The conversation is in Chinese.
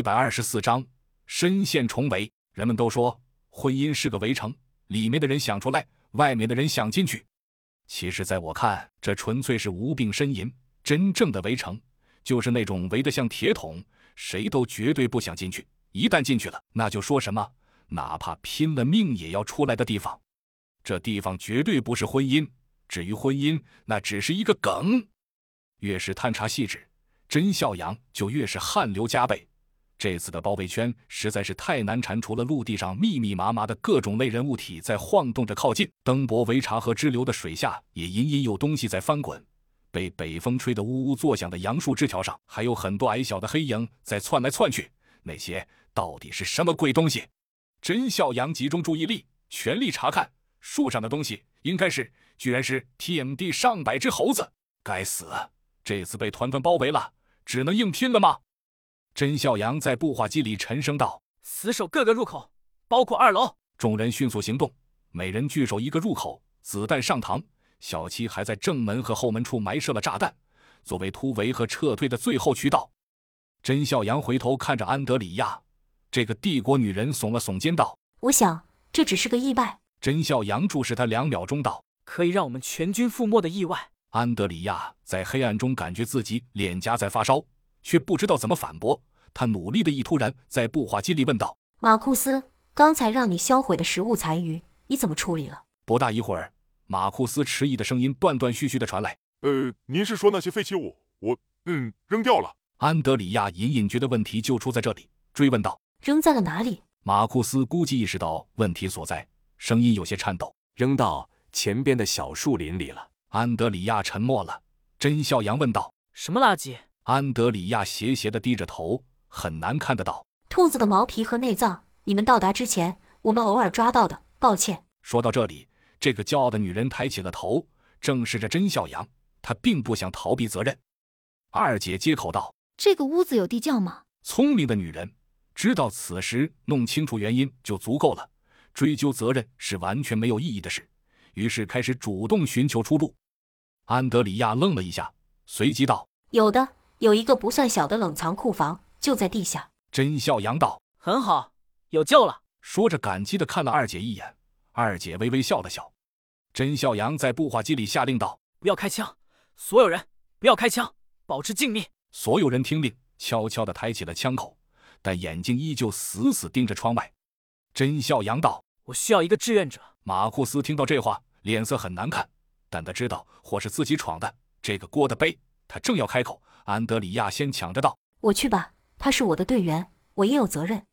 一百二十四章深陷重围。人们都说婚姻是个围城，里面的人想出来，外面的人想进去。其实，在我看，这纯粹是无病呻吟。真正的围城，就是那种围得像铁桶，谁都绝对不想进去。一旦进去了，那就说什么，哪怕拼了命也要出来的地方。这地方绝对不是婚姻。至于婚姻，那只是一个梗。越是探查细致，甄孝阳就越是汗流浃背。这次的包围圈实在是太难缠除了，陆地上密密麻麻的各种类人物体在晃动着靠近，登博维察河支流的水下也隐隐有东西在翻滚。被北风吹得呜呜作响的杨树枝条上，还有很多矮小的黑影在窜来窜去。那些到底是什么鬼东西？甄孝阳集中注意力，全力查看树上的东西，应该是，居然是 TMD 上百只猴子！该死！这次被团团包围了，只能硬拼了吗？甄孝阳在步话机里沉声道：“死守各个入口，包括二楼。”众人迅速行动，每人据守一个入口，子弹上膛。小七还在正门和后门处埋设了炸弹，作为突围和撤退的最后渠道。甄孝阳回头看着安德里亚，这个帝国女人耸了耸肩道：“我想这只是个意外。”甄孝阳注视他两秒钟道：“可以让我们全军覆没的意外。”安德里亚在黑暗中感觉自己脸颊在发烧，却不知道怎么反驳。他努力的一突然在步话机里问道：“马库斯，刚才让你销毁的食物残余，你怎么处理了？”不大一会儿。马库斯迟疑的声音断断续续的传来：“呃，您是说那些废弃物？我，嗯，扔掉了。”安德里亚隐隐觉得问题就出在这里，追问道：“扔在了哪里？”马库斯估计意识到问题所在，声音有些颤抖：“扔到前边的小树林里了。”安德里亚沉默了。甄笑阳问道：“什么垃圾？”安德里亚斜斜的低着头，很难看得到。兔子的毛皮和内脏，你们到达之前，我们偶尔抓到的。抱歉。说到这里。这个骄傲的女人抬起了头，正视着甄笑阳。她并不想逃避责任。二姐接口道：“这个屋子有地窖吗？”聪明的女人知道，此时弄清楚原因就足够了。追究责任是完全没有意义的事，于是开始主动寻求出路。安德里亚愣了一下，随即道：“有的，有一个不算小的冷藏库房，就在地下。”甄笑阳道：“很好，有救了。”说着，感激的看了二姐一眼。二姐微微笑了笑，甄笑阳在步话机里下令道：“不要开枪，所有人不要开枪，保持静谧。”所有人听令，悄悄地抬起了枪口，但眼睛依旧死死盯着窗外。甄笑阳道：“我需要一个志愿者。”马库斯听到这话，脸色很难看，但他知道祸是自己闯的，这个锅的背。他正要开口，安德里亚先抢着道：“我去吧，他是我的队员，我也有责任。”